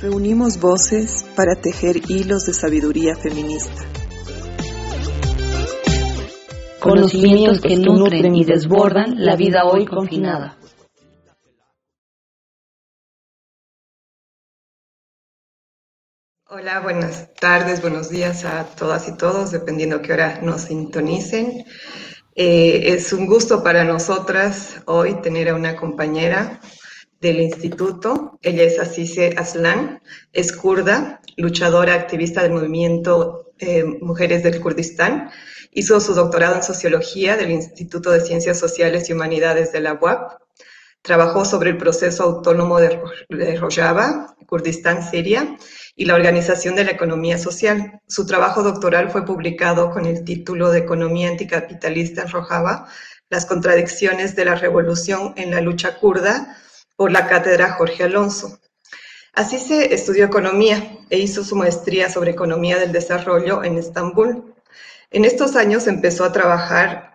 Reunimos voces para tejer hilos de sabiduría feminista. Conocimientos que nutren y desbordan la vida hoy confinada. Hola, buenas tardes, buenos días a todas y todos, dependiendo qué hora nos sintonicen. Eh, es un gusto para nosotras hoy tener a una compañera del instituto. Ella es Asise Aslan, es kurda, luchadora activista del movimiento eh, Mujeres del Kurdistán. Hizo su doctorado en sociología del Instituto de Ciencias Sociales y Humanidades de la UAP. Trabajó sobre el proceso autónomo de, de Rojava, Kurdistán, Siria, y la organización de la economía social. Su trabajo doctoral fue publicado con el título de Economía anticapitalista en Rojava, las contradicciones de la revolución en la lucha kurda, por la cátedra Jorge Alonso. Así se estudió economía e hizo su maestría sobre economía del desarrollo en Estambul. En estos años empezó a trabajar,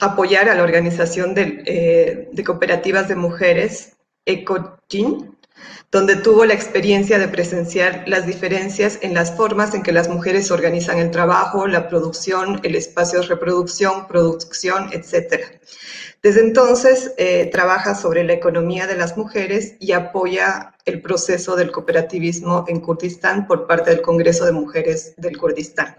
apoyar a la organización de, eh, de cooperativas de mujeres, ECOGIN, donde tuvo la experiencia de presenciar las diferencias en las formas en que las mujeres organizan el trabajo, la producción, el espacio de reproducción, producción, etc. Desde entonces eh, trabaja sobre la economía de las mujeres y apoya el proceso del cooperativismo en Kurdistán por parte del Congreso de Mujeres del Kurdistán.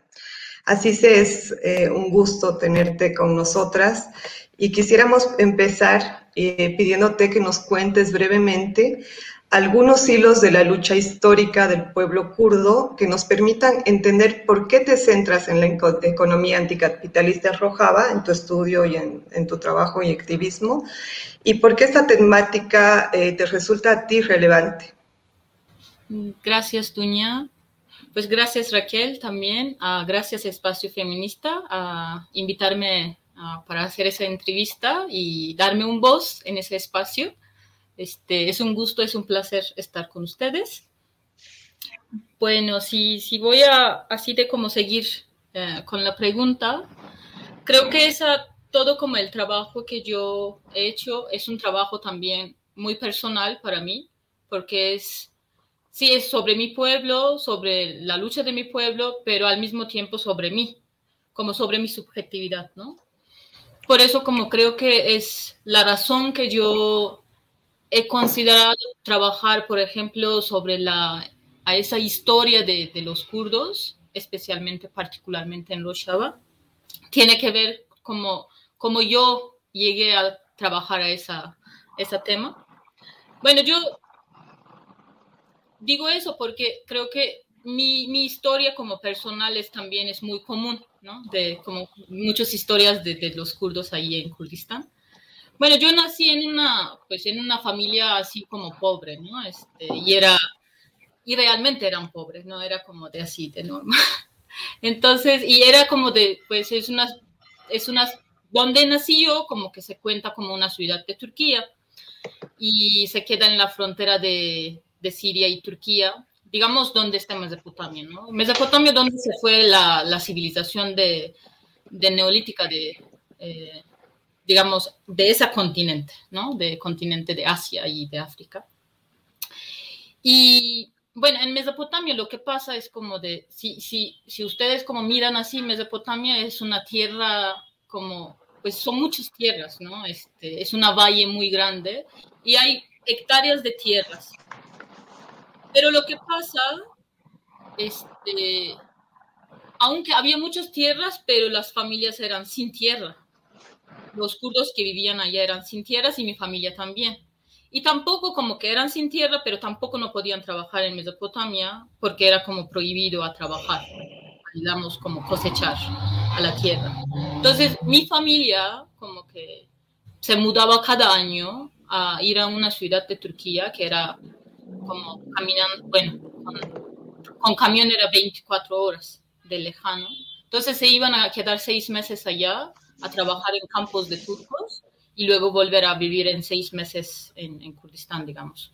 Así se es eh, un gusto tenerte con nosotras y quisiéramos empezar eh, pidiéndote que nos cuentes brevemente algunos hilos de la lucha histórica del pueblo kurdo que nos permitan entender por qué te centras en la economía anticapitalista rojava en tu estudio y en, tu trabajo y activismo, y por qué esta temática eh, te resulta a ti relevante. Gracias, Tuña. Pues gracias, Raquel, también. Uh, gracias, Espacio Feminista, a invitarme para hacer esa entrevista y darme un voz en ese espacio. Este, es un gusto, es un placer estar con ustedes. Bueno, si, si voy a así de como seguir eh, con la pregunta, creo que esa, todo como el trabajo que yo he hecho es un trabajo también muy personal para mí, porque es, sí, es sobre mi pueblo, sobre la lucha de mi pueblo, pero al mismo tiempo sobre mí, como sobre mi subjetividad, ¿no? Por eso como creo que es la razón que yo he considerado trabajar, por ejemplo, sobre la, a esa historia de, de los kurdos, especialmente, particularmente en Rojava. Tiene que ver como, como yo llegué a trabajar a esa, ese tema. Bueno, yo digo eso porque creo que mi, mi, historia como personal es también es muy común, ¿no? De como muchas historias de, de los kurdos ahí en Kurdistán. Bueno, yo nací en una, pues en una familia así como pobre, ¿no? Este, y era, y realmente eran pobres, no era como de así, de normal. Entonces, y era como de, pues es una, es una, donde nací yo, como que se cuenta como una ciudad de Turquía, y se queda en la frontera de, de Siria y Turquía, digamos, donde está Mesopotamia, ¿no? Mesopotamia, donde se fue la, la civilización de, de neolítica de... Eh, digamos, de ese continente, ¿no? De continente de Asia y de África. Y bueno, en Mesopotamia lo que pasa es como de, si, si, si ustedes como miran así, Mesopotamia es una tierra como, pues son muchas tierras, ¿no? Este, es una valle muy grande y hay hectáreas de tierras. Pero lo que pasa, este, aunque había muchas tierras, pero las familias eran sin tierra los kurdos que vivían allá eran sin tierras y mi familia también. Y tampoco como que eran sin tierra, pero tampoco no podían trabajar en Mesopotamia porque era como prohibido a trabajar, digamos, como cosechar a la tierra. Entonces mi familia como que se mudaba cada año a ir a una ciudad de Turquía que era como caminando, bueno, con camión era 24 horas de lejano. Entonces se iban a quedar seis meses allá a trabajar en campos de turcos y luego volver a vivir en seis meses en, en Kurdistán, digamos.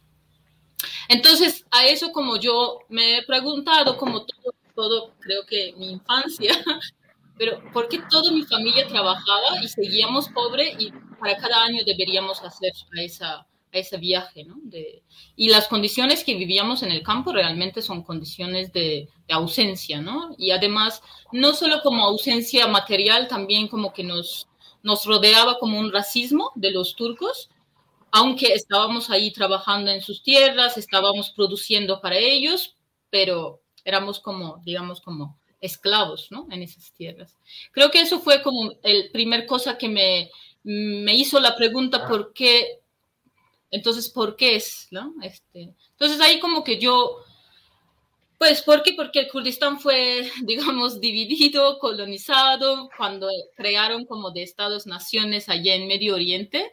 Entonces, a eso como yo me he preguntado, como todo, todo creo que mi infancia, pero ¿por qué toda mi familia trabajaba y seguíamos pobre y para cada año deberíamos hacer a, esa, ese viaje? ¿no? De, y las condiciones que vivíamos en el campo realmente son condiciones de, de, ausencia, ¿no? Y además, no solo como ausencia material, también como que nos, nos rodeaba como un racismo de los turcos, aunque estábamos ahí trabajando en sus tierras, estábamos produciendo para ellos, pero éramos como, digamos, como esclavos, ¿no? En esas tierras. Creo que eso fue como el primer cosa que me, me hizo la pregunta, ¿por qué? Entonces, ¿por qué es? ¿no? Este, entonces ahí como que yo, pues, ¿por qué? Porque el Kurdistán fue, digamos, dividido, colonizado, cuando crearon como de estados-naciones allá en Medio Oriente.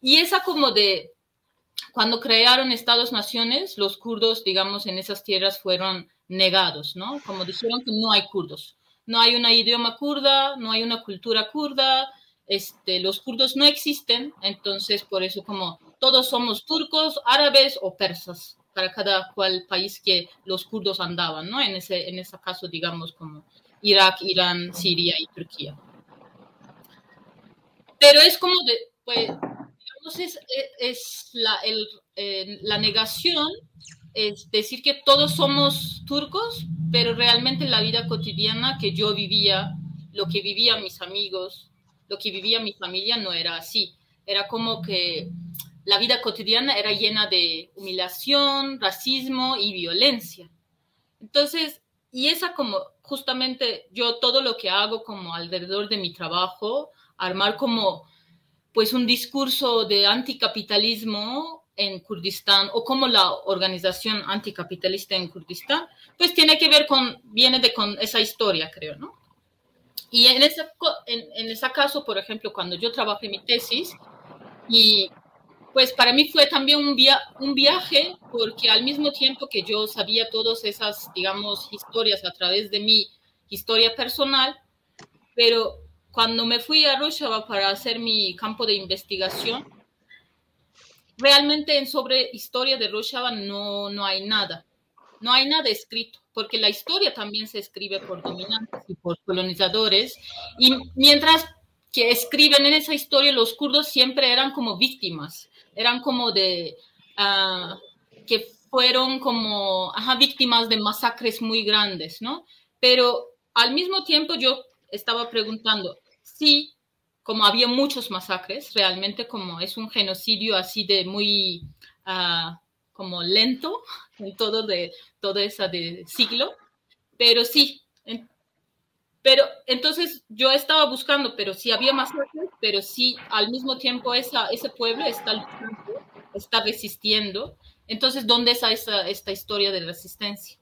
Y esa como de, cuando crearon estados-naciones, los kurdos, digamos, en esas tierras fueron negados, ¿no? Como dijeron que no hay kurdos, no hay una idioma kurda, no hay una cultura kurda, este, los kurdos no existen, entonces por eso como todos somos turcos, árabes o persas, para cada cual país que los kurdos andaban, ¿no? En ese, en caso, digamos, como Irak, Irán, Siria y Turquía. Pero es como de, pues, digamos, es, la, el, la negación es decir que todos somos turcos, pero realmente en la vida cotidiana que yo vivía, lo que vivían mis amigos, lo que vivía mi familia no era así. Era como que la vida cotidiana era llena de humillación, racismo y violencia. Entonces, y esa como justamente yo todo lo que hago como alrededor de mi trabajo, armar como pues un discurso de anticapitalismo en Kurdistán o como la organización anticapitalista en Kurdistán, pues tiene que ver con, viene de con esa historia, creo, ¿no? Y en ese, en, en ese caso, por ejemplo, cuando yo trabajé mi tesis, y pues para mí fue también un, via un viaje, porque al mismo tiempo que yo sabía todas esas, digamos, historias a través de mi historia personal, pero cuando me fui a Rojava para hacer mi campo de investigación, realmente en sobre historia de Rojava no, no hay nada. No hay nada escrito, porque la historia también se escribe por dominantes y por colonizadores. Y mientras que escriben en esa historia, los kurdos siempre eran como víctimas, eran como de, uh, que fueron como víctimas de masacres muy grandes, ¿no? Pero al mismo tiempo yo estaba preguntando, si como había muchos masacres, realmente como es un genocidio así de muy, uh, como lento en todo de, todo esa de siglo, pero sí, en, pero entonces yo estaba buscando, pero sí había masacres, pero sí al mismo tiempo esa, ese pueblo está luchando, está resistiendo, entonces ¿dónde está esa, esta historia de resistencia?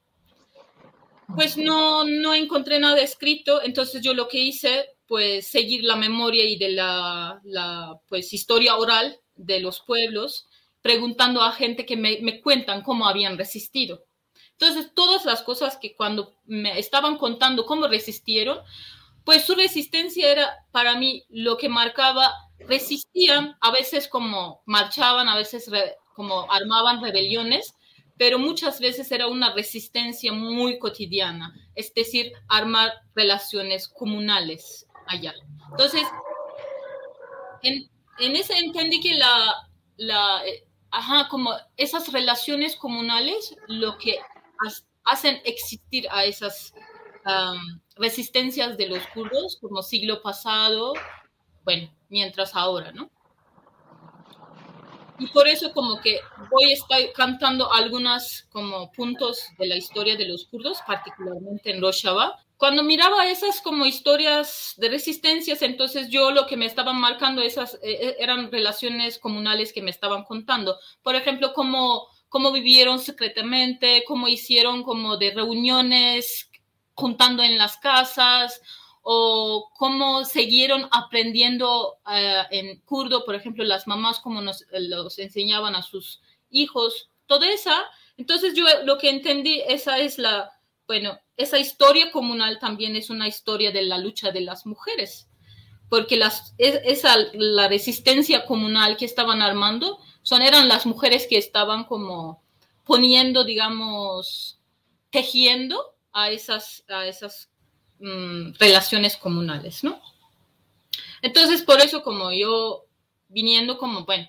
Pues no, no encontré nada escrito, entonces yo lo que hice pues seguir la memoria y de la, la, pues historia oral de los pueblos, preguntando a gente que me, me, cuentan cómo habían resistido. Entonces, todas las cosas que cuando me estaban contando cómo resistieron, pues su resistencia era para mí lo que marcaba, resistían, a veces como marchaban, a veces re, como armaban rebeliones, pero muchas veces era una resistencia muy cotidiana, es decir, armar relaciones comunales, allá. Entonces, en, en ese entendí que la, la eh, ajá, como esas relaciones comunales lo que hacen existir a esas um, resistencias de los kurdos como siglo pasado, bueno, mientras ahora, ¿no? Y por eso como que voy a estar cantando algunos como puntos de la historia de los kurdos, particularmente en Rojava, cuando miraba esas como historias de resistencias, entonces yo lo que me estaban marcando esas eh, eh, eran relaciones comunales que me estaban contando. Por ejemplo, cómo, cómo vivieron secretamente, cómo hicieron como de reuniones juntando en las casas o cómo siguieron aprendiendo uh, en kurdo, por ejemplo, las mamás cómo nos los enseñaban a sus hijos. Toda esa Entonces yo lo que entendí, esa es la, bueno, esa historia comunal también es una historia de la lucha de las mujeres, porque las, esa, la resistencia comunal que estaban armando son, eran las mujeres que estaban como poniendo, digamos, tejiendo a esas, a esas mm, relaciones comunales, ¿no? Entonces, por eso como yo viniendo como, bueno,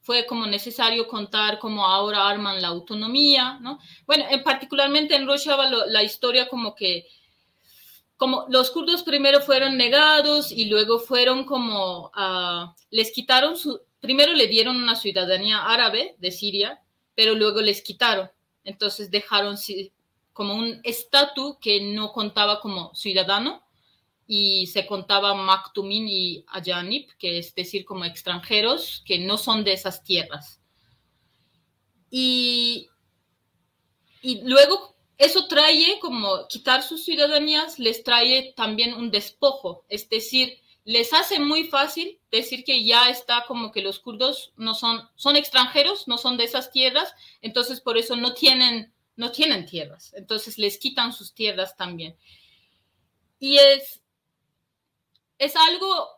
fue como necesario contar cómo ahora arman la autonomía, ¿no? Bueno, en, particularmente en Rojava la historia como que, como los kurdos primero fueron negados y luego fueron como, uh, les quitaron su, primero le dieron una ciudadanía árabe de Siria, pero luego les quitaron. Entonces dejaron como un estatus que no contaba como ciudadano y se contaba Maktumin y Ayanip, que es decir, como extranjeros que no son de esas tierras. Y, y luego eso trae como quitar sus ciudadanías, les trae también un despojo, es decir, les hace muy fácil decir que ya está como que los kurdos no son, son extranjeros, no son de esas tierras, entonces por eso no tienen, no tienen tierras, entonces les quitan sus tierras también. Y es, es algo,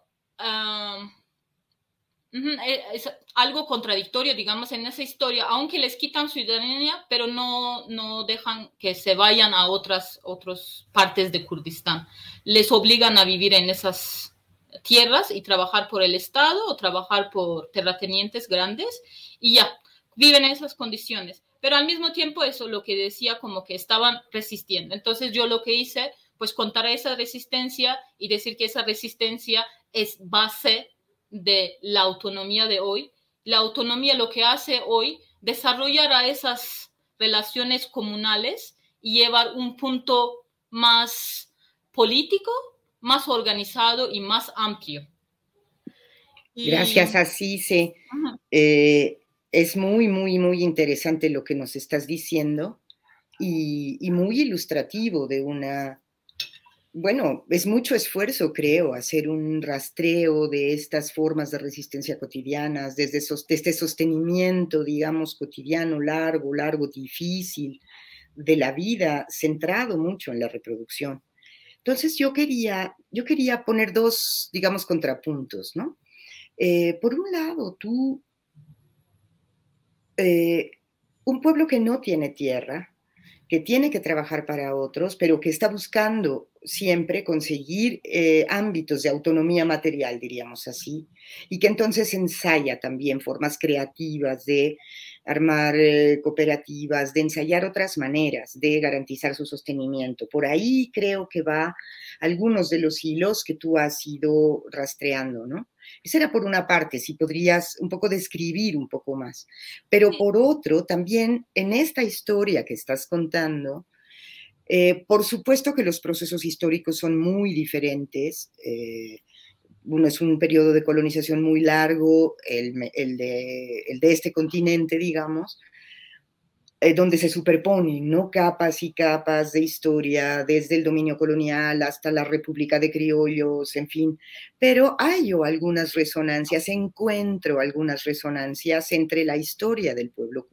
es algo contradictorio, digamos, en esa historia, aunque les quitan ciudadanía, pero no, no dejan que se vayan a otras, otras partes de Kurdistán. Les obligan a vivir en esas tierras y trabajar por el Estado o trabajar por terratenientes grandes y ya, viven en esas condiciones. Pero al mismo tiempo eso, lo que decía, como que estaban resistiendo. Entonces yo lo que hice pues contar esa resistencia y decir que esa resistencia es base de la autonomía de hoy. La autonomía lo que hace hoy, desarrollar a esas relaciones comunales y llevar un punto más político, más organizado y más amplio. Gracias, Asise. Eh, es muy, muy, muy interesante lo que nos estás diciendo y muy ilustrativo de una bueno, es mucho esfuerzo, creo, hacer un rastreo de estas formas de resistencia cotidianas, desde, este sostenimiento, digamos, cotidiano, largo, largo, difícil, de la vida, centrado mucho en la reproducción. Entonces yo quería, yo quería poner dos, digamos, contrapuntos, ¿no? Eh, por un lado, tú, eh, un pueblo que no tiene tierra, que tiene que trabajar para otros, pero que está buscando siempre conseguir eh, ámbitos de autonomía material, diríamos así, y que entonces ensaya también formas creativas de armar eh, cooperativas, de ensayar otras maneras de garantizar su sostenimiento. Por ahí creo que va algunos de los hilos que tú has ido rastreando, ¿no? Esa era por una parte, si podrías un poco describir un poco más. Pero por otro, también en esta historia que estás contando, eh, por supuesto que los procesos históricos son muy diferentes. Eh, uno es un periodo de colonización muy largo, el, de, este continente, digamos, eh, donde se superponen ¿no? capas y capas de historia, desde el dominio colonial hasta la República de Criollos, en fin. Pero hay algunas resonancias, encuentro algunas resonancias entre la historia del pueblo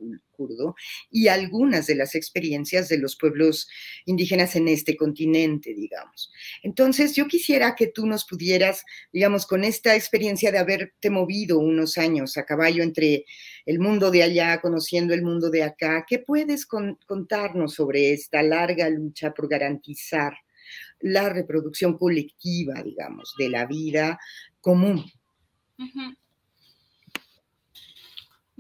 y algunas de las experiencias de los pueblos indígenas en este continente, digamos. Entonces, yo quisiera que tú nos pudieras, digamos, con esta experiencia de haberte movido unos años a caballo entre el mundo de allá, conociendo el mundo de acá. ¿Qué puedes contarnos sobre esta larga lucha por garantizar la reproducción colectiva, digamos, de la vida común?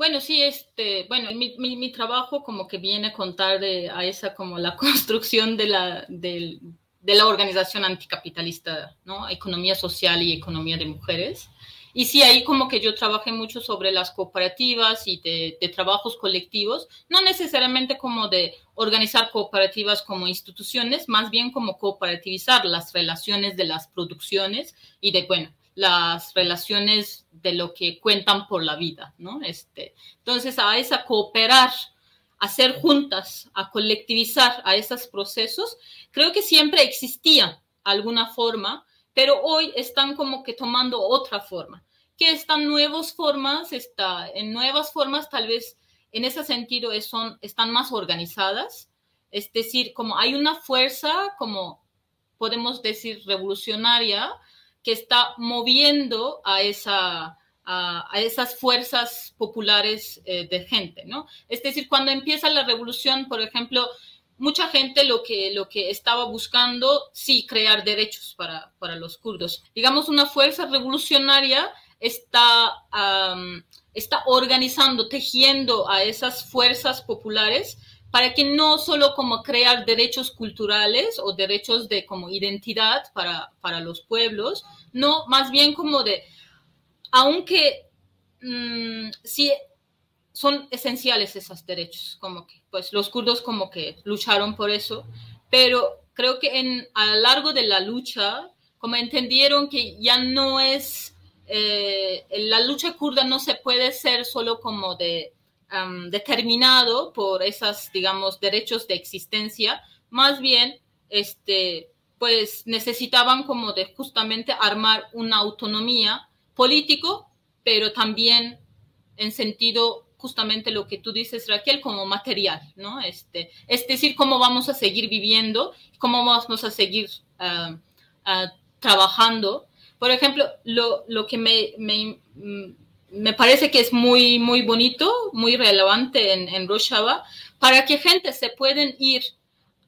Bueno, sí, este, bueno, mi, trabajo como que viene a contar de, a esa como la construcción de la, de, de la organización anticapitalista, ¿no? Economía social y economía de mujeres. Y sí, ahí como que yo trabajé mucho sobre las cooperativas y de, trabajos colectivos, no necesariamente como de organizar cooperativas como instituciones, más bien como cooperativizar las relaciones de las producciones y de, bueno, las relaciones de lo que cuentan por la vida, ¿no? Este, entonces, a esa cooperar, hacer juntas, a colectivizar a esos procesos, creo que siempre existía alguna forma, pero hoy están como que tomando otra forma. Que están nuevas formas, está en nuevas formas tal vez en ese sentido son, están más organizadas, es decir, como hay una fuerza, como podemos decir, revolucionaria, que está moviendo a, esa, esas fuerzas populares eh, de gente, ¿no? Es decir, cuando empieza la revolución, por ejemplo, mucha gente lo que, lo que estaba buscando, sí, crear derechos para, para los kurdos. Digamos, una fuerza revolucionaria está, está organizando, tejiendo a esas fuerzas populares para que no solo como crear derechos culturales o derechos de como identidad para, para los pueblos, no, más bien como de, aunque mm, sí son esenciales esos derechos, como que, pues los kurdos como que lucharon por eso, pero creo que en, a lo largo de la lucha, como entendieron que ya no es, eh, la lucha kurda no se puede ser solo como de determinado por esos, digamos, derechos de existencia, más bien, este, pues necesitaban como de justamente armar una autonomía político, pero también en sentido justamente lo que tú dices, Raquel, como material, ¿no? Este, es decir, cómo vamos a seguir viviendo, cómo vamos a seguir trabajando. Por ejemplo, lo, lo que me, me parece que es muy, muy bonito, muy relevante en, en Rojava, para que gente se pueden ir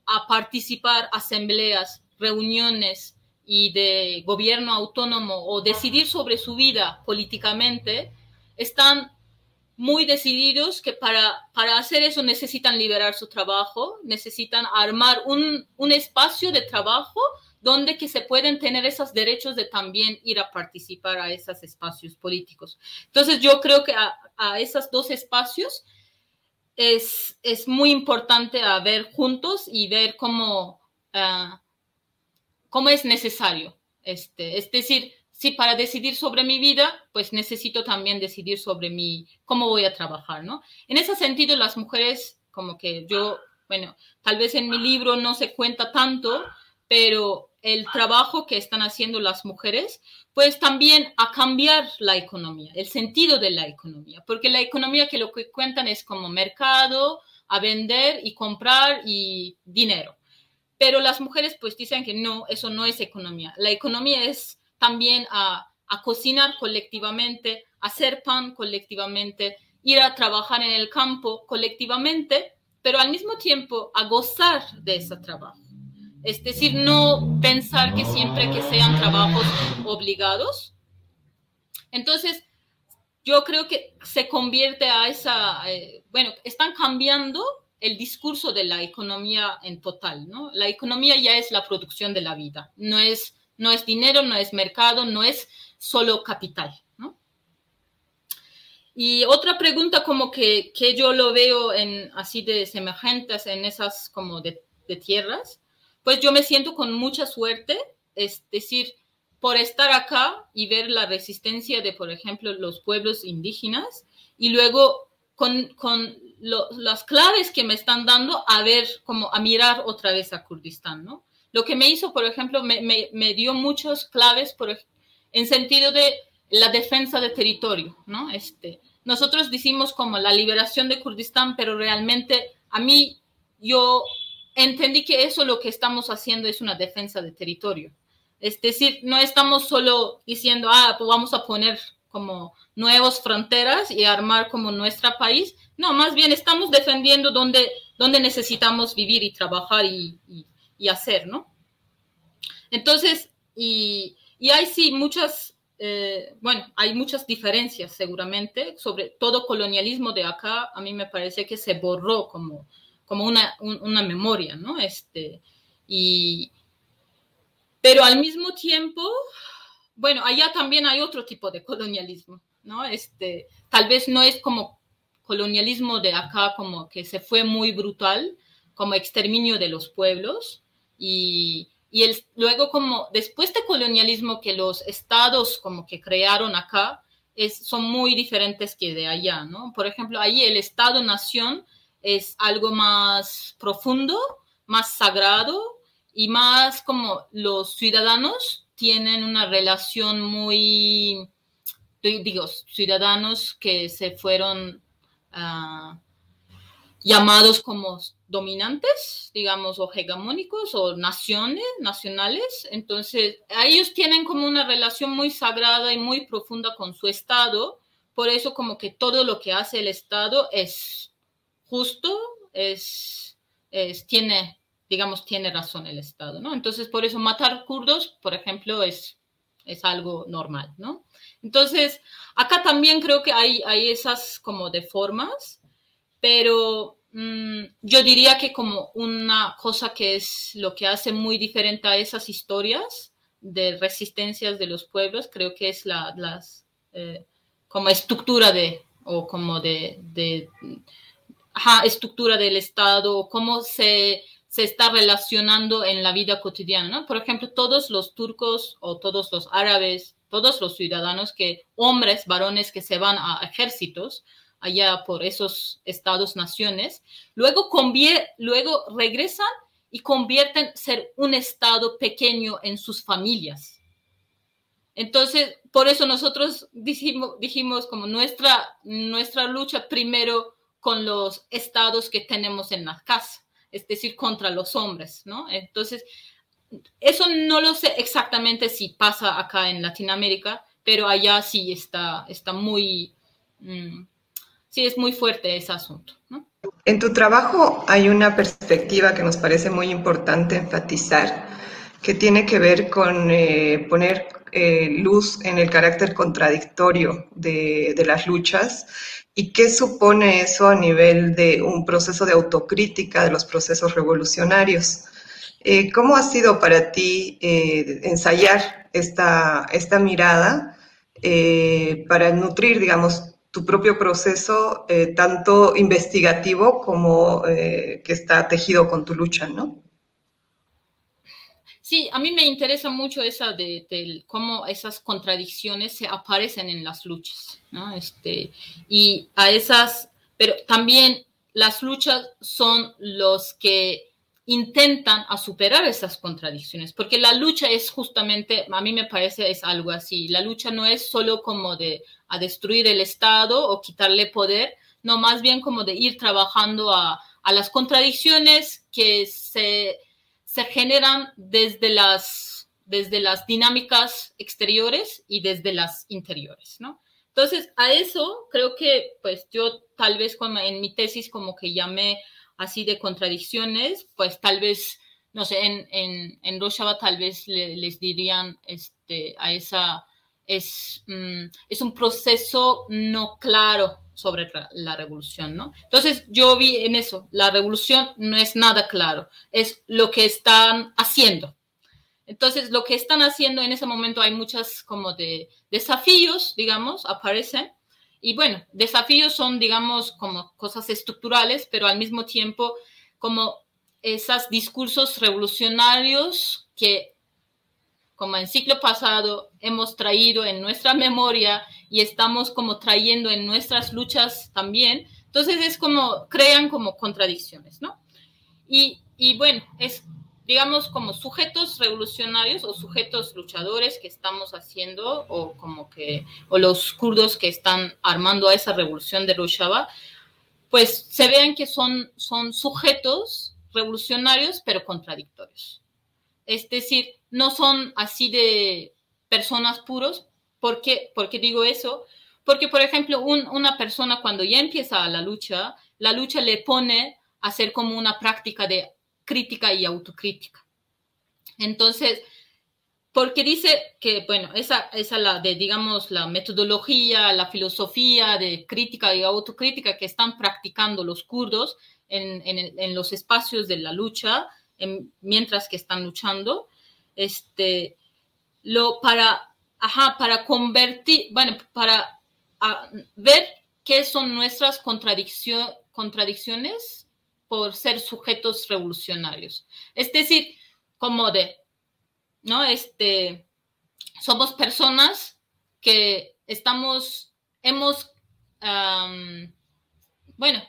a participar asambleas, reuniones y de gobierno autónomo o decidir sobre su vida políticamente, están muy decididos que para, para hacer eso necesitan liberar su trabajo, necesitan armar un, un espacio de trabajo donde que se pueden tener esos derechos de también ir a participar a esos espacios políticos. Entonces yo creo que a, a esos dos espacios es, es, muy importante a ver juntos y ver cómo, uh, cómo es necesario. Este, es decir, si para decidir sobre mi vida, pues necesito también decidir sobre mi, cómo voy a trabajar, ¿no? En ese sentido, las mujeres, como que yo, bueno, tal vez en mi libro no se cuenta tanto, pero el trabajo que están haciendo las mujeres, pues también a cambiar la economía, el sentido de la economía, porque la economía que lo que cuentan es como mercado, a vender y comprar y dinero. Pero las mujeres pues dicen que no, eso no es economía. La economía es también a, cocinar colectivamente, hacer pan colectivamente, ir a trabajar en el campo colectivamente, pero al mismo tiempo a gozar de ese trabajo. Es decir, no pensar que siempre que sean trabajos obligados. Entonces, yo creo que se convierte a esa, eh, bueno, están cambiando el discurso de la economía en total, ¿no? La economía ya es la producción de la vida, no es, no es dinero, no es mercado, no es solo capital, ¿no? Y otra pregunta como que, que yo lo veo en así de semejantes en esas como de, tierras, pues yo me siento con mucha suerte, es decir, por estar acá y ver la resistencia de, por ejemplo, los pueblos indígenas y luego con, con las claves que me están dando a ver, como a mirar otra vez a Kurdistán, ¿no? Lo que me hizo, por ejemplo, me, dio muchas claves en sentido de la defensa de territorio, ¿no? Este, nosotros decimos como la liberación de Kurdistán, pero realmente a mí yo entendí que eso lo que estamos haciendo es una defensa de territorio. Es decir, no estamos solo diciendo, ah, pues vamos a poner como nuevas fronteras y armar como nuestro país. No, más bien estamos defendiendo donde, donde necesitamos vivir y trabajar y, y, hacer, ¿no? Entonces, y, y hay sí muchas, eh, bueno, hay muchas diferencias seguramente sobre todo colonialismo de acá. A mí me parece que se borró como como una, una memoria, ¿no? Este, y, pero al mismo tiempo, bueno, allá también hay otro tipo de colonialismo, ¿no? Este, tal vez no es como colonialismo de acá, como que se fue muy brutal, como exterminio de los pueblos, y, y el, luego como después de colonialismo que los estados como que crearon acá, es, son muy diferentes que de allá, ¿no? Por ejemplo, ahí el Estado-Nación es algo más profundo, más sagrado y más como los ciudadanos tienen una relación muy, digo, ciudadanos que se fueron a, llamados como dominantes, digamos, o hegemónicos o naciones, nacionales. Entonces, ellos tienen como una relación muy sagrada y muy profunda con su Estado. Por eso como que todo lo que hace el Estado es justo, es, es tiene, digamos, tiene razón el Estado, ¿no? Entonces, por eso matar kurdos, por ejemplo, es, es algo normal, ¿no? Entonces, acá también creo que hay, hay esas como de formas pero yo diría que como una cosa que es lo que hace muy diferente a esas historias de resistencias de los pueblos, creo que es la las, eh, como estructura de, o como de, de estructura del Estado, cómo se, se está relacionando en la vida cotidiana, ¿no? Por ejemplo, todos los turcos o todos los árabes, todos los ciudadanos que, hombres, varones que se van a ejércitos, allá por esos estados-naciones, luego, luego regresan y convierten ser un estado pequeño en sus familias. Entonces, por eso nosotros dijimos, dijimos como nuestra, nuestra lucha primero con los estados que tenemos en la casa, es decir, contra los hombres, ¿no? Entonces, eso no lo sé exactamente si pasa acá en Latinoamérica, pero allá sí está, está muy, mm, sí es muy fuerte ese asunto. En tu trabajo hay una perspectiva que nos parece muy importante enfatizar, que tiene que ver con eh, poner eh, luz en el carácter contradictorio de, de, las luchas y qué supone eso a nivel de un proceso de autocrítica de los procesos revolucionarios. Eh, ¿Cómo ha sido para ti ensayar esta, esta mirada para nutrir, digamos, tu propio proceso, eh, tanto investigativo como eh, que está tejido con tu lucha, ¿no? Sí, a mí me interesa mucho esa de, cómo esas contradicciones se aparecen en las luchas, ¿no? Este, y a esas, pero también las luchas son los que intentan a superar esas contradicciones, porque la lucha es justamente, a mí me parece, es algo así. La lucha no es solo como de a destruir el Estado o quitarle poder, no, más bien como de ir trabajando a, a las contradicciones que se, se generan desde las, desde las dinámicas exteriores y desde las interiores, ¿no? Entonces, a eso creo que, pues yo tal vez como en mi tesis como que llamé así de contradicciones, pues tal vez, no sé, en, en, en Rojava tal vez les dirían este, a esa, es, mm, es un proceso no claro sobre la revolución, ¿no? Entonces yo vi en eso, la revolución no es nada claro, es lo que están haciendo. Entonces lo que están haciendo en ese momento hay muchas como de desafíos, digamos, aparecen, y bueno, desafíos son, digamos, como cosas estructurales, pero al mismo tiempo como esos discursos revolucionarios que, como en ciclo pasado, hemos traído en nuestra memoria y estamos como trayendo en nuestras luchas también. Entonces es como, crean como contradicciones, ¿no? Y, y bueno, es digamos, como sujetos revolucionarios o sujetos luchadores que estamos haciendo, o como que, o los kurdos que están armando a esa revolución de Rojava, pues se vean que son, son sujetos revolucionarios, pero contradictorios. Es decir, no son así de personas puros. ¿Por qué, ¿Por qué digo eso? Porque, por ejemplo, una persona cuando ya empieza la lucha, la lucha le pone a hacer como una práctica de crítica y autocrítica. Entonces, porque dice que, bueno, esa, esa la de, digamos, la metodología, la filosofía de crítica y autocrítica que están practicando los kurdos en, en, los espacios de la lucha, mientras que están luchando, este, lo para, ajá, para convertir, bueno, para ver qué son nuestras contradicciones por ser sujetos revolucionarios. Es decir, como de, ¿no? Este, somos personas que estamos, hemos, bueno,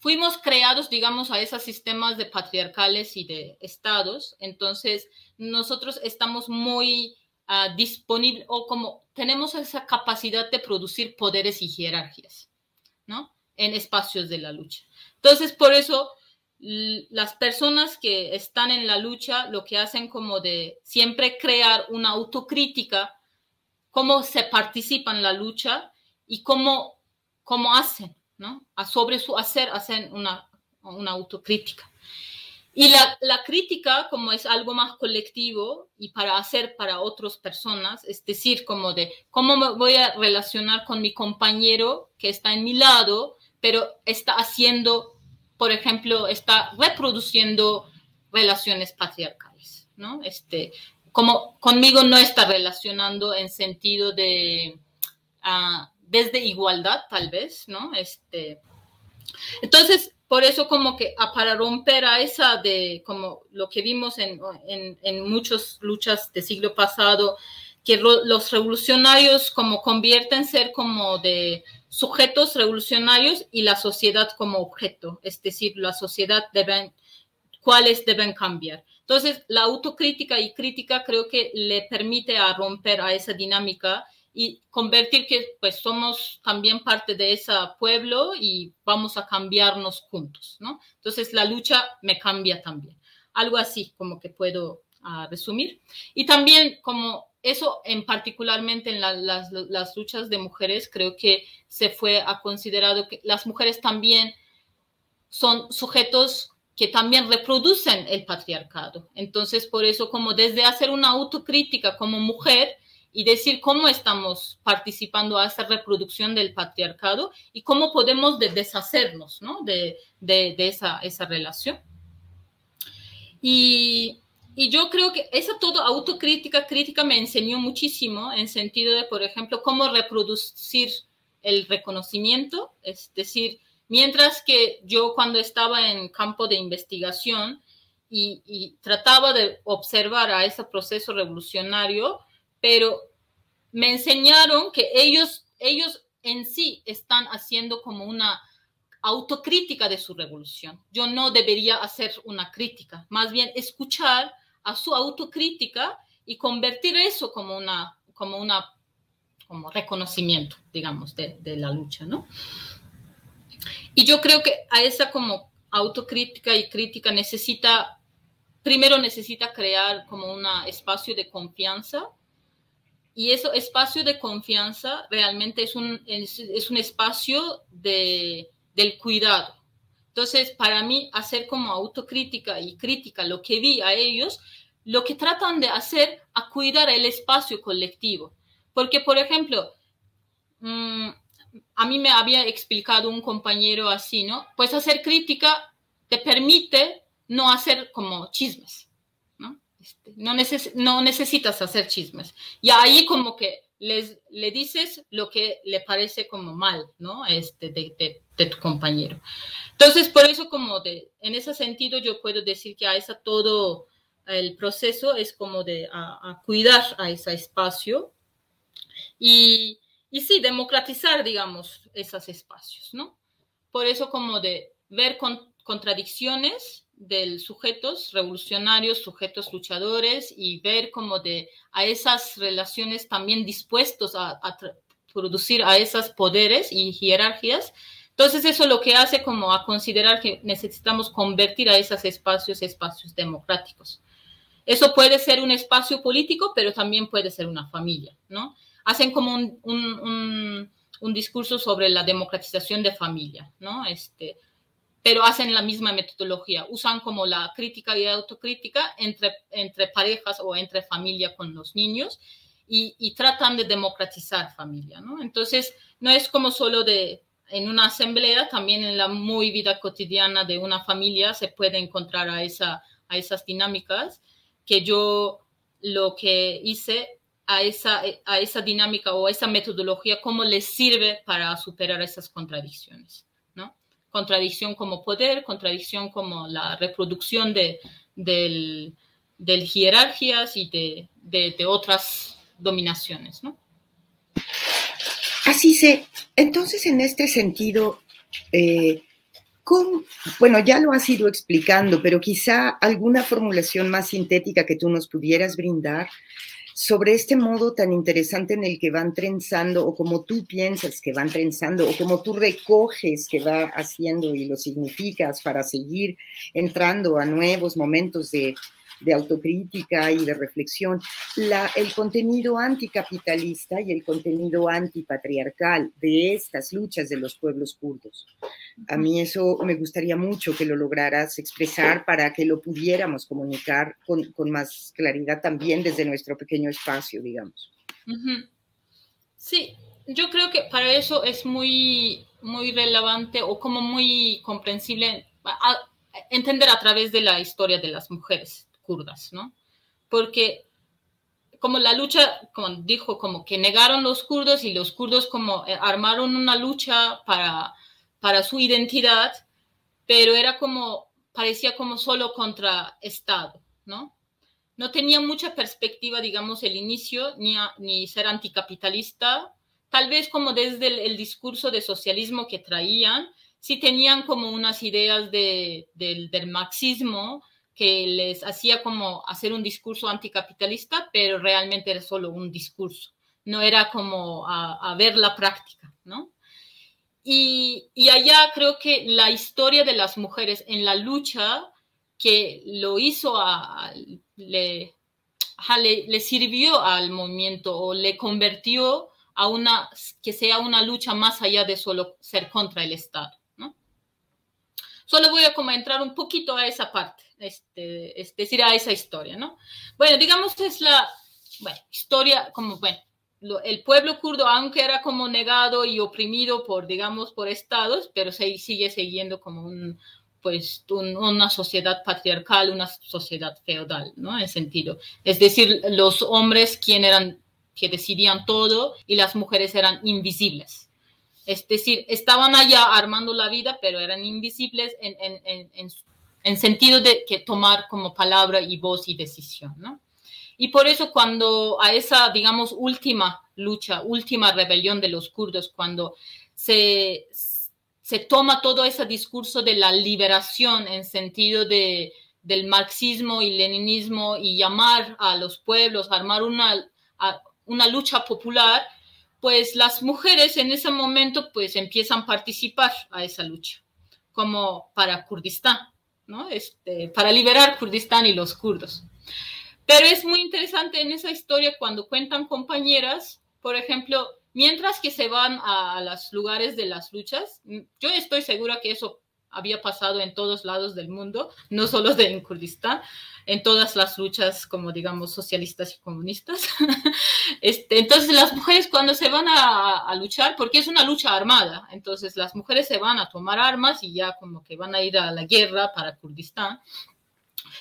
fuimos creados, digamos, a esos sistemas de patriarcales y de estados, entonces nosotros estamos muy uh, disponibles o como tenemos esa capacidad de producir poderes y jerarquías, ¿no? en espacios de la lucha. Entonces, por eso las personas que están en la lucha lo que hacen como de siempre crear una autocrítica, cómo se participan en la lucha y cómo, cómo hacen, ¿no? sobre su hacer hacen una, una autocrítica. Y la, la, crítica, como es algo más colectivo y para hacer para otras personas, es decir, como de cómo me voy a relacionar con mi compañero que está en mi lado, pero está haciendo por ejemplo, está reproduciendo relaciones patriarcales, ¿no? Este, como conmigo no está relacionando en sentido de, uh, desde igualdad, tal vez, ¿no? Este, entonces, por eso como que ah, para romper a esa de, como lo que vimos en, en, en muchas luchas de siglo pasado, que los revolucionarios como convierten ser como de sujetos revolucionarios y la sociedad como objeto, es decir, la sociedad deben, cuáles deben cambiar. Entonces, la autocrítica y crítica creo que le permite a romper a esa dinámica y convertir que pues somos también parte de ese pueblo y vamos a cambiarnos juntos, ¿no? Entonces, la lucha me cambia también. Algo así como que puedo uh, resumir. Y también como eso en particularmente en las, las, luchas de mujeres, creo que se fue a considerado que las mujeres también son sujetos que también reproducen el patriarcado. Entonces, por eso, como desde hacer una autocrítica como mujer y decir cómo estamos participando a esa reproducción del patriarcado y cómo podemos deshacernos ¿no? de, de, de esa, esa relación. Y y yo creo que esa toda autocrítica, crítica me enseñó muchísimo en sentido de, por ejemplo, cómo reproducir el reconocimiento, es decir, mientras que yo cuando estaba en campo de investigación y, trataba de observar a ese proceso revolucionario, pero me enseñaron que ellos, ellos en sí están haciendo como una autocrítica de su revolución. Yo no debería hacer una crítica, más bien escuchar a su autocrítica y convertir eso como una, como una, como reconocimiento, digamos, de, de la lucha, ¿no? Y yo creo que a esa como autocrítica y crítica necesita, primero necesita crear como un espacio de confianza y ese espacio de confianza realmente es un, es, un espacio de, del cuidado. Entonces, para mí, hacer como autocrítica y crítica lo que vi a ellos, lo que tratan de hacer a cuidar el espacio colectivo. Porque, por ejemplo, mm, a mí me había explicado un compañero así, ¿no? Pues hacer crítica te permite no hacer como chismes. Este, no, no necesitas hacer chismes. Y ahí como que les, le dices lo que le parece como mal, ¿no? Este, de, de, tu compañero. Entonces, por eso como de, en ese sentido yo puedo decir que a esa todo el proceso es como de a, cuidar a ese espacio y, y sí, democratizar, digamos, esos espacios, ¿no? Por eso como de ver con, contradicciones del sujetos revolucionarios, sujetos luchadores y ver como de a esas relaciones también dispuestos a, producir a esos poderes y jerarquías. Entonces eso lo que hace como a considerar que necesitamos convertir a esos espacios espacios democráticos. Eso puede ser un espacio político, pero también puede ser una familia, ¿no? Hacen como un, un, un discurso sobre la democratización de familia, ¿no? Este, pero hacen la misma metodología, usan como la crítica y autocrítica entre, parejas o entre familia con los niños y, tratan de democratizar familia, ¿no? Entonces, no es como solo de en una asamblea, también en la muy vida cotidiana de una familia se puede encontrar a esas dinámicas que yo lo que hice a esa, a esa dinámica o a esa metodología, cómo les sirve para superar esas contradicciones contradicción como poder, contradicción como la reproducción de, del, jerarquías y de, de, otras dominaciones, ¿no? Así se. Entonces, en este sentido, eh, bueno, ya lo has ido explicando, pero quizá alguna formulación más sintética que tú nos pudieras brindar sobre este modo tan interesante en el que van trenzando, o como tú piensas que van trenzando, o como tú recoges que va haciendo y lo significas para seguir entrando a nuevos momentos de, de autocrítica y de reflexión, el contenido anticapitalista y el contenido antipatriarcal de estas luchas de los pueblos kurdos. A mí eso me gustaría mucho que lo lograras expresar para que lo pudiéramos comunicar con, con más claridad también desde nuestro pequeño espacio, digamos. Sí, yo creo que para eso es muy, muy relevante o como muy comprensible entender a través de la historia de las mujeres kurdas, ¿no? Porque como la lucha, como dijo, como que negaron los kurdos y los kurdos como eh, armaron una lucha para, para su identidad, pero era como, parecía como solo contra Estado, ¿no? No tenía mucha perspectiva, digamos, el inicio, ni, ni ser anticapitalista, tal vez como desde el, discurso de socialismo que traían, sí tenían como unas ideas de, del, del marxismo, que les hacía como hacer un discurso anticapitalista, pero realmente era solo un discurso, no era como a, ver la práctica, ¿no? Y, allá creo que la historia de las mujeres en la lucha que lo hizo a, le, le, sirvió al movimiento o le convirtió a una, que sea una lucha más allá de solo ser contra el Estado. Solo voy a como entrar un poquito a esa parte este, es decir, a esa historia, ¿no? Bueno, digamos que es la historia, como, bueno, el pueblo kurdo, aunque era como negado y oprimido por, digamos, por estados, pero se sigue siguiendo como un, pues, una sociedad patriarcal, una sociedad feudal, ¿no? En sentido. Es decir, los hombres quien eran, que decidían todo y las mujeres eran invisibles. Es decir, estaban allá armando la vida, pero eran invisibles en, en, en, en en sentido de que tomar como palabra y voz y decisión, ¿no? Y por eso cuando a esa, digamos, última lucha, última rebelión de los kurdos, cuando se, se toma todo ese discurso de la liberación en sentido de, del marxismo y leninismo y llamar a los pueblos, armar una, una lucha popular, pues las mujeres en ese momento pues empiezan a participar a esa lucha, como para Kurdistán. Este, para liberar Kurdistán y los kurdos. Pero es muy interesante en esa historia cuando cuentan compañeras, por ejemplo, mientras que se van a, los lugares de las luchas, yo estoy segura que eso había pasado en todos lados del mundo, no solo de en Kurdistán, en todas las luchas, como digamos, socialistas y comunistas. Este, entonces, las mujeres cuando se van a, luchar, porque es una lucha armada, entonces las mujeres se van a tomar armas y ya como que van a ir a la guerra para Kurdistán,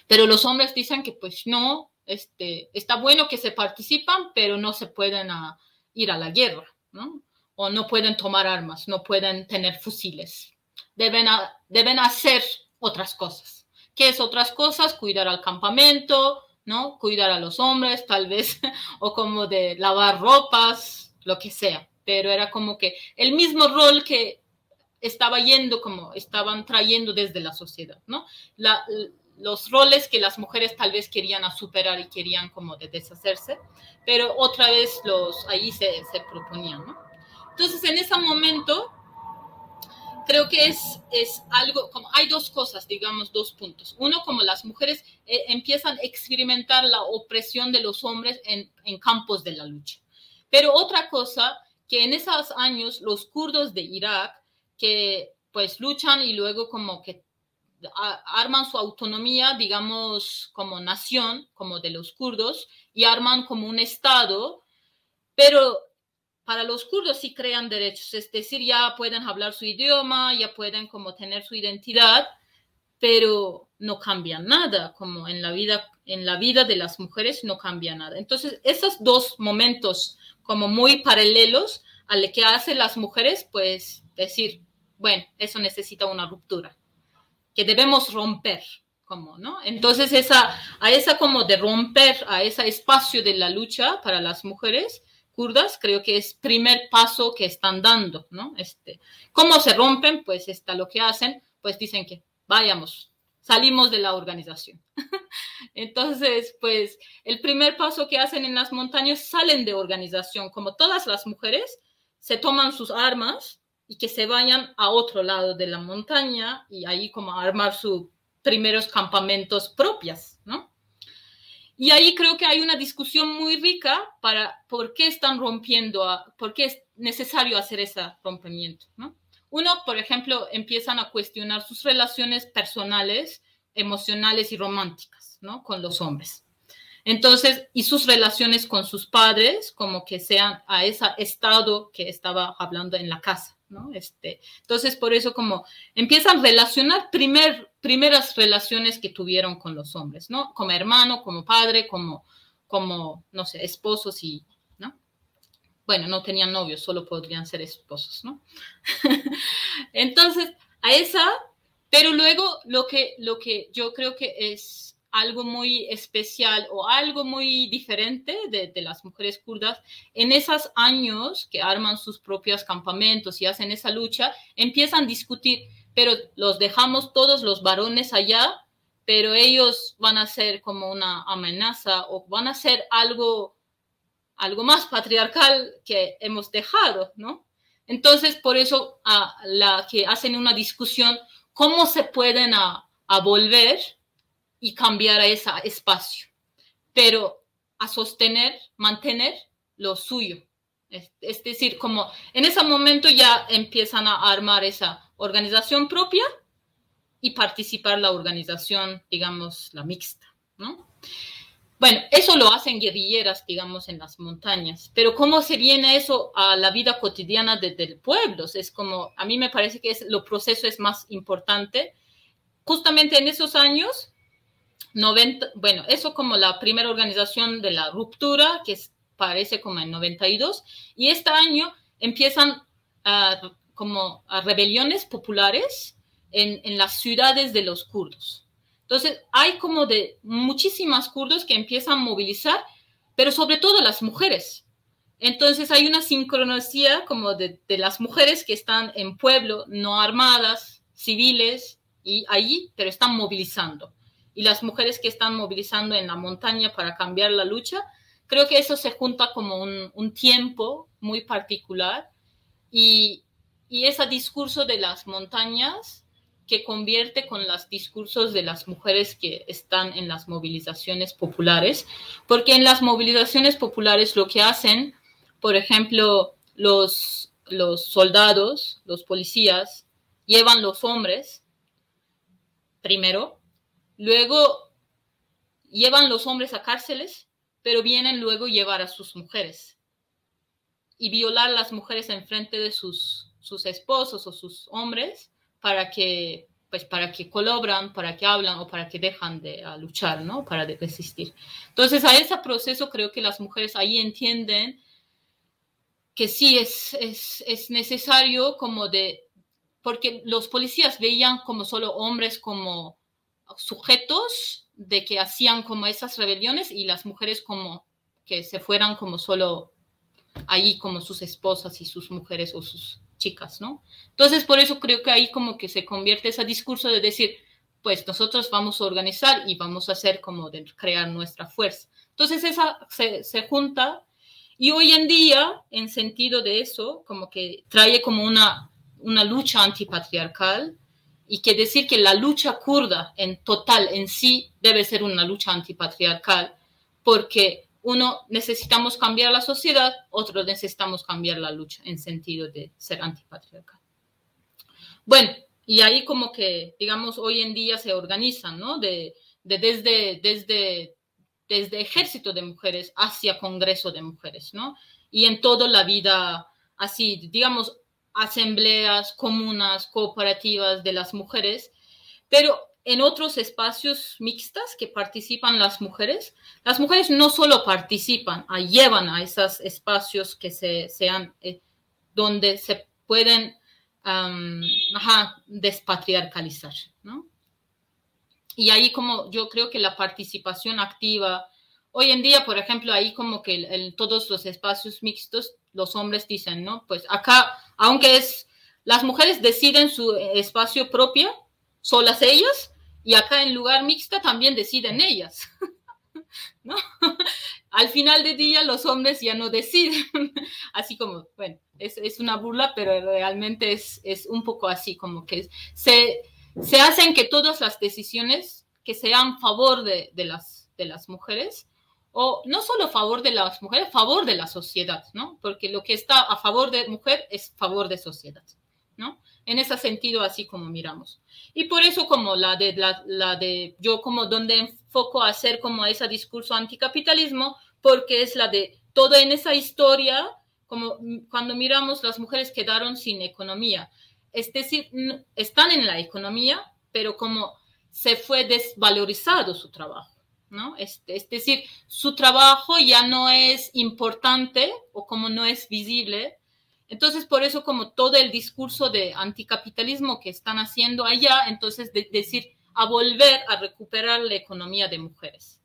pero los hombres dicen que pues no, este, está bueno que se participan, pero no se pueden ir a la guerra, ¿no? O no pueden tomar armas, no pueden tener fusiles. Deben, deben hacer otras cosas. ¿Qué es otras cosas? Cuidar al campamento, ¿no? Cuidar a los hombres, tal vez, o como de lavar ropas, lo que sea. Pero era como que el mismo rol que estaba yendo, como estaban trayendo desde la sociedad, ¿no? los roles que las mujeres tal vez querían superar y querían como de deshacerse, pero otra vez los ahí se, se proponían. Entonces, en ese momento, creo que es, es algo, como hay dos cosas, digamos, dos puntos. Uno, como las mujeres eh, empiezan a experimentar la opresión de los hombres en, en campos de la lucha. Pero otra cosa, que en esos años los kurdos de Irak, que pues luchan y luego como que arman su autonomía, digamos, como nación, como de los kurdos, y arman como un estado, pero para los kurdos sí crean derechos, es decir, ya pueden hablar su idioma, ya pueden como tener su identidad, pero no cambia nada, como en la vida, en la vida de las mujeres no cambia nada. Entonces, esos dos momentos como muy paralelos a lo que hacen las mujeres, pues decir, bueno, eso necesita una ruptura, que debemos romper, como, ¿no? Entonces, esa, a esa como de romper, a ese espacio de la lucha para las mujeres, kurdas, creo que es primer paso que están dando, ¿no? Este, ¿Cómo se rompen? Pues está lo que hacen, pues dicen que vayamos, salimos de la organización. Entonces, pues el primer paso que hacen en las montañas salen de organización, como todas las mujeres, se toman sus armas y que se vayan a otro lado de la montaña y ahí como armar sus primeros campamentos propias, ¿no? Y ahí creo que hay una discusión muy rica para por qué están rompiendo, por qué es necesario hacer ese rompimiento, ¿no? Uno, por ejemplo, empiezan a cuestionar sus relaciones personales, emocionales y románticas, ¿no? Con los hombres. Entonces, y sus relaciones con sus padres, como que sean a ese estado que estaba hablando en la casa, ¿no? Este, entonces, por eso como empiezan a relacionar primer, primeras relaciones que tuvieron con los hombres, ¿no? Como hermano, como padre, como, como, no sé, esposos y, bueno, no tenían novios, solo podrían ser esposos, ¿no? Entonces, a esa, pero luego lo que, lo que yo creo que es algo muy especial o algo muy diferente de, las mujeres kurdas, en esos años que arman sus propios campamentos y hacen esa lucha, empiezan a discutir, pero los dejamos todos los varones allá, pero ellos van a ser como una amenaza o van a ser algo algo más patriarcal que hemos dejado, ¿no? Entonces, por eso a la que hacen una discusión, ¿cómo se pueden a, volver y cambiar a ese espacio? Pero a sostener, mantener lo suyo. Es, es, decir, como en ese momento ya empiezan a armar esa organización propia y participar la organización, digamos, la mixta, ¿no? Bueno, eso lo hacen guerrilleras, digamos, en las montañas, pero ¿cómo se viene eso a la vida cotidiana desde el pueblo? Es como, a mí me parece que es, lo proceso es más importante. Justamente en esos años, 90, bueno, eso como la primera organización de la ruptura, que parece como en 92, y este año empiezan como a rebeliones populares en, en las ciudades de los kurdos. Entonces, hay como de muchísimas kurdos que empiezan a movilizar, pero sobre todo las mujeres. Entonces, hay una sincronicía como de, las mujeres que están en pueblo, no armadas, civiles, y allí, pero están movilizando. Y las mujeres que están movilizando en la montaña para cambiar la lucha, creo que eso se junta como un, tiempo muy particular. Y, y ese discurso de las montañas que convierte con los discursos de las mujeres que están en las movilizaciones populares, porque en las movilizaciones populares lo que hacen, por ejemplo, los, los soldados, los policías, llevan los hombres primero, luego llevan los hombres a cárceles, pero vienen luego llevar a sus mujeres y violar a las mujeres en frente de sus, sus esposos o sus hombres para que, pues, para que colaboran, para que hablan o para que dejan de luchar, ¿no? Para de resistir. Entonces, a ese proceso creo que las mujeres ahí entienden que sí es, es, es necesario como de, porque los policías veían como solo hombres como sujetos de que hacían como esas rebeliones y las mujeres como que se fueran como solo ahí como sus esposas y sus mujeres o sus chicas, ¿no? Entonces, por eso creo que ahí como que se convierte ese discurso de decir, pues nosotros vamos a organizar y vamos a hacer como de crear nuestra fuerza. Entonces, esa se, se junta y hoy en día, en sentido de eso, como que trae como una, una lucha antipatriarcal y que decir que la lucha kurda en total en sí debe ser una lucha antipatriarcal porque uno necesitamos cambiar la sociedad, otro necesitamos cambiar la lucha en sentido de ser antipatriarcal. Bueno, y ahí como que, digamos, hoy en día se organizan, ¿no? De, desde, desde, desde ejército de mujeres hacia congreso de mujeres, ¿no? Y en toda la vida, así, digamos, asambleas, comunas, cooperativas de las mujeres, pero en otros espacios mixtas que participan las mujeres, las mujeres no solo participan, ah, llevan a esos espacios que se, sean eh, donde se pueden despatriarcalizar, ¿no? Y ahí como yo creo que la participación activa, hoy en día, por ejemplo, ahí como que en todos los espacios mixtos, los hombres dicen, ¿no? Pues acá, aunque es, las mujeres deciden su espacio propio, solas ellas, Y acá en lugar mixta también deciden ellas. ¿No? Al final del día los hombres ya no deciden. Así como, bueno, es, es una burla, pero realmente es, es, un poco así, como que se, se hacen que todas las decisiones que sean favor de, de, las, de las mujeres, o no solo a favor de las mujeres, a favor de la sociedad, ¿no? Porque lo que está a favor de mujer es favor de sociedad, ¿no? En ese sentido, así como miramos. Y por eso como la de, la, la de yo como donde enfoco a hacer como ese discurso anticapitalismo, porque es la de todo en esa historia, como cuando miramos las mujeres quedaron sin economía, es decir, están en la economía, pero como se fue desvalorizado su trabajo. ¿No? Es, es, decir, su trabajo ya no es importante o como no es visible. Entonces, por eso como todo el discurso de anticapitalismo que están haciendo allá, entonces de, decir, a volver a recuperar la economía de mujeres.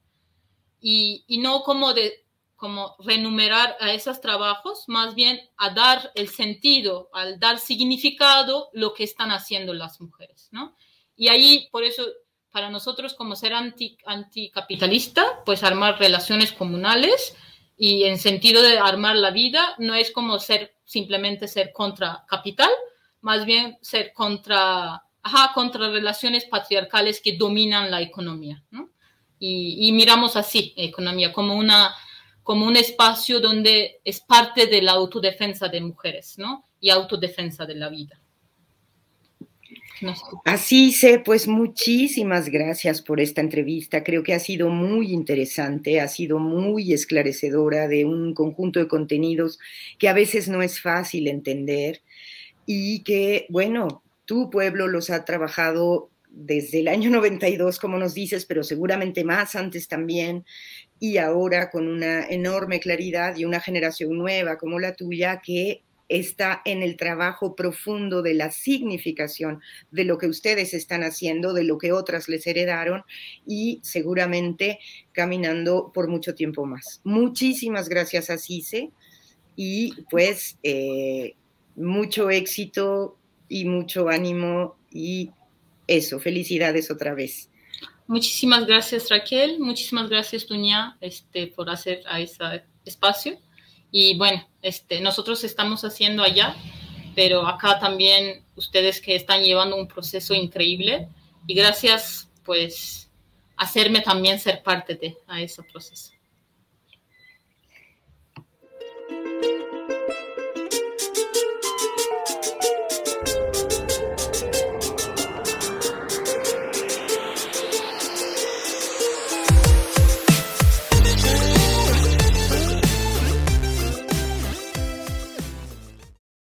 Y, y no como de como renumerar a esos trabajos, más bien a dar el sentido, al dar significado lo que están haciendo las mujeres, ¿no? Y ahí, por eso para nosotros como ser anti, anticapitalista, pues armar relaciones comunales y en sentido de armar la vida no es como ser simplemente ser contra capital, más bien ser contra, ajá, contra relaciones patriarcales que dominan la economía, ¿no? Y, y miramos así economía como una como un espacio donde es parte de la autodefensa de mujeres, ¿no? Y autodefensa de la vida. Así sé, pues muchísimas gracias por esta entrevista. Creo que ha sido muy interesante, ha sido muy esclarecedora de un conjunto de contenidos que a veces no es fácil entender y que, bueno, tu pueblo los ha trabajado desde el año 92, como nos dices, pero seguramente más antes también, y ahora con una enorme claridad y una generación nueva como la tuya que está en el trabajo profundo de la significación de lo que ustedes están haciendo, de lo que otras les heredaron y seguramente caminando por mucho tiempo más. Muchísimas gracias a CICE y pues eh, mucho éxito y mucho ánimo y eso, felicidades otra vez. Muchísimas gracias Raquel, muchísimas gracias Duña este, por hacer a ese espacio. Y bueno, este, nosotros estamos haciendo allá, pero acá también ustedes que están llevando un proceso increíble y gracias pues hacerme también ser parte de a ese proceso.